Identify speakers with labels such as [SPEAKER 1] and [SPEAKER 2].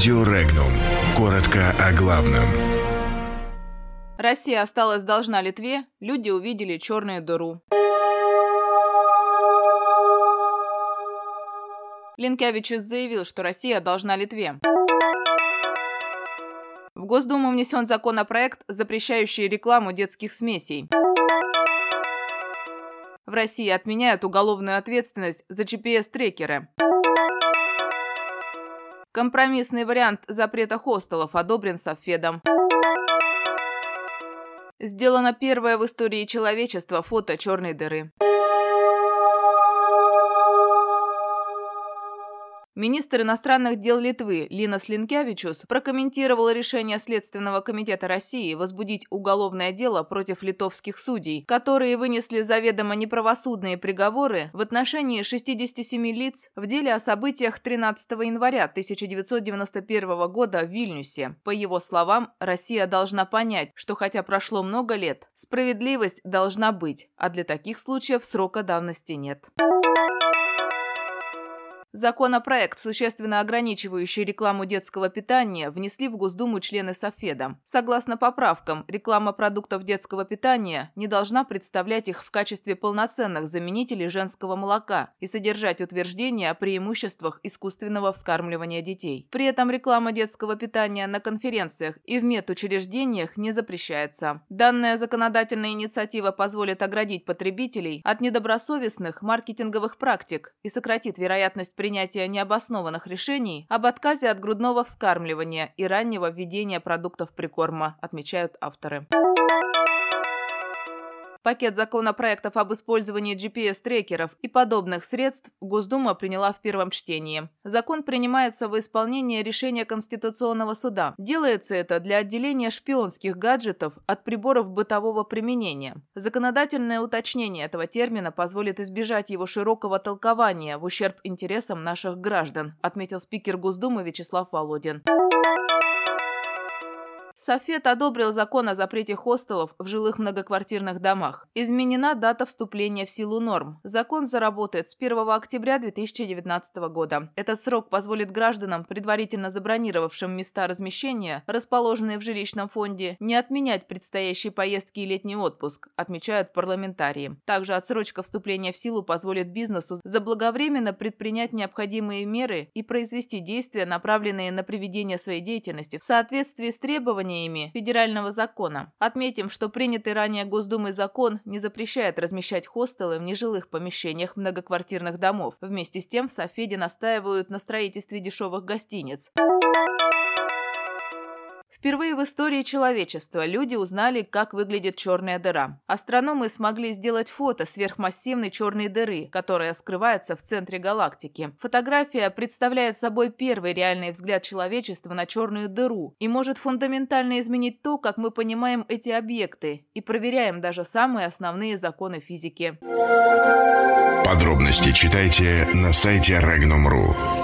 [SPEAKER 1] Радио Регнум. Коротко о главном.
[SPEAKER 2] Россия осталась должна Литве, люди увидели черную дыру. Ленкевичус заявил, что Россия должна Литве. В Госдуму внесен законопроект, запрещающий рекламу детских смесей. В России отменяют уголовную ответственность за GPS-трекеры. Компромиссный вариант запрета хостелов одобрен Софедом. Сделано первое в истории человечества фото черной дыры. Министр иностранных дел Литвы Линас Линкевичус прокомментировал решение Следственного комитета России возбудить уголовное дело против литовских судей, которые вынесли заведомо неправосудные приговоры в отношении 67 лиц в деле о событиях 13 января 1991 года в Вильнюсе. По его словам, Россия должна понять, что хотя прошло много лет, справедливость должна быть, а для таких случаев срока давности нет. Законопроект, существенно ограничивающий рекламу детского питания, внесли в Госдуму члены Софеда. Согласно поправкам, реклама продуктов детского питания не должна представлять их в качестве полноценных заменителей женского молока и содержать утверждения о преимуществах искусственного вскармливания детей. При этом реклама детского питания на конференциях и в медучреждениях не запрещается. Данная законодательная инициатива позволит оградить потребителей от недобросовестных маркетинговых практик и сократит вероятность принятия необоснованных решений об отказе от грудного вскармливания и раннего введения продуктов прикорма, отмечают авторы. Пакет законопроектов об использовании GPS-трекеров и подобных средств Госдума приняла в первом чтении. Закон принимается в исполнение решения Конституционного суда. Делается это для отделения шпионских гаджетов от приборов бытового применения. Законодательное уточнение этого термина позволит избежать его широкого толкования в ущерб интересам наших граждан, отметил спикер Госдумы Вячеслав Володин. Софет одобрил закон о запрете хостелов в жилых многоквартирных домах. Изменена дата вступления в силу норм. Закон заработает с 1 октября 2019 года. Этот срок позволит гражданам, предварительно забронировавшим места размещения, расположенные в жилищном фонде, не отменять предстоящие поездки и летний отпуск, отмечают парламентарии. Также отсрочка вступления в силу позволит бизнесу заблаговременно предпринять необходимые меры и произвести действия, направленные на приведение своей деятельности в соответствии с требованиями требованиями федерального закона. Отметим, что принятый ранее Госдумой закон не запрещает размещать хостелы в нежилых помещениях многоквартирных домов. Вместе с тем в Софеде настаивают на строительстве дешевых гостиниц. Впервые в истории человечества люди узнали, как выглядит черная дыра. Астрономы смогли сделать фото сверхмассивной черной дыры, которая скрывается в центре галактики. Фотография представляет собой первый реальный взгляд человечества на черную дыру и может фундаментально изменить то, как мы понимаем эти объекты и проверяем даже самые основные законы физики.
[SPEAKER 1] Подробности читайте на сайте Regnum.ru.